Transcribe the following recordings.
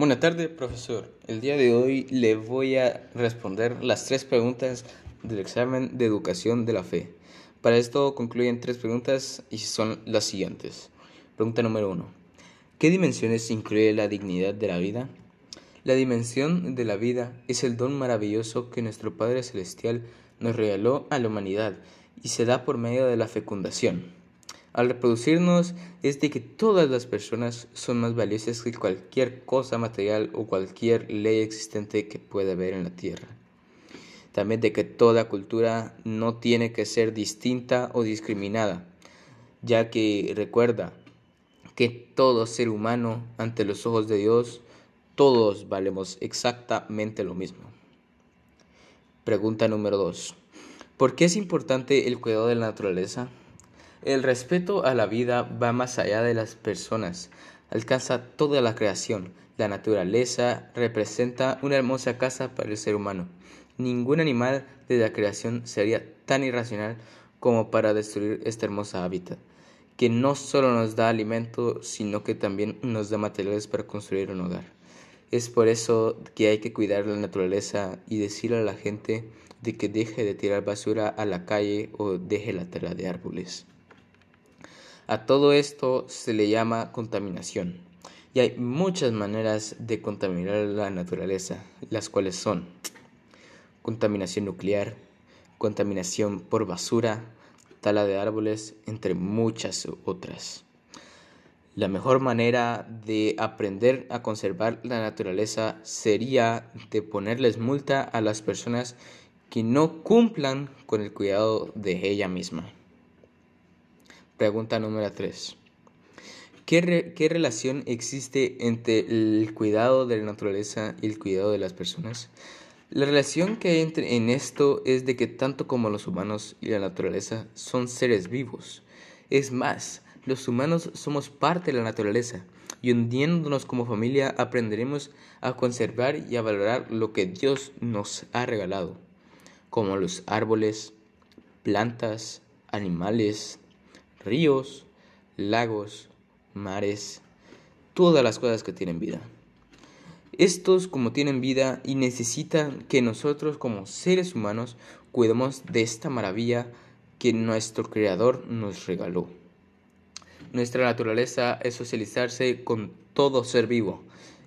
Buenas tardes, profesor. El día de hoy le voy a responder las tres preguntas del examen de educación de la fe. Para esto concluyen tres preguntas y son las siguientes. Pregunta número uno. ¿Qué dimensiones incluye la dignidad de la vida? La dimensión de la vida es el don maravilloso que nuestro Padre Celestial nos regaló a la humanidad y se da por medio de la fecundación. Al reproducirnos es de que todas las personas son más valiosas que cualquier cosa material o cualquier ley existente que pueda haber en la tierra. También de que toda cultura no tiene que ser distinta o discriminada, ya que recuerda que todo ser humano ante los ojos de Dios, todos valemos exactamente lo mismo. Pregunta número 2. ¿Por qué es importante el cuidado de la naturaleza? El respeto a la vida va más allá de las personas, alcanza toda la creación. La naturaleza representa una hermosa casa para el ser humano. Ningún animal de la creación sería tan irracional como para destruir esta hermosa hábitat, que no solo nos da alimento, sino que también nos da materiales para construir un hogar. Es por eso que hay que cuidar la naturaleza y decirle a la gente de que deje de tirar basura a la calle o deje la tela de árboles. A todo esto se le llama contaminación. Y hay muchas maneras de contaminar la naturaleza, las cuales son contaminación nuclear, contaminación por basura, tala de árboles, entre muchas otras. La mejor manera de aprender a conservar la naturaleza sería de ponerles multa a las personas que no cumplan con el cuidado de ella misma. Pregunta número 3. ¿Qué, ¿Qué, relación existe entre el cuidado de la naturaleza y el cuidado de las personas? La relación que hay entre, en esto es de que tanto como los humanos y la naturaleza son seres vivos. Es más, los humanos somos parte de la naturaleza y hundiéndonos como familia aprenderemos a conservar y a valorar lo que Dios nos ha regalado, como los árboles, plantas, animales, ríos, lagos, mares, todas las cosas que tienen vida. Estos como tienen vida y necesitan que nosotros como seres humanos cuidemos de esta maravilla que nuestro Creador nos regaló. Nuestra naturaleza es socializarse con todo ser vivo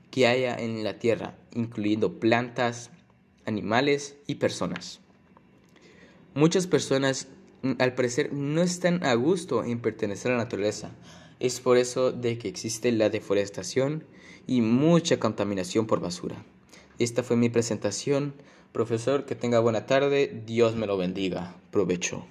que haya en la tierra, incluyendo plantas, animales y personas. Muchas personas al parecer no están a gusto en pertenecer a la naturaleza. Es por eso de que existe la deforestación y mucha contaminación por basura. Esta fue mi presentación. Profesor, que tenga buena tarde. Dios me lo bendiga. Provecho.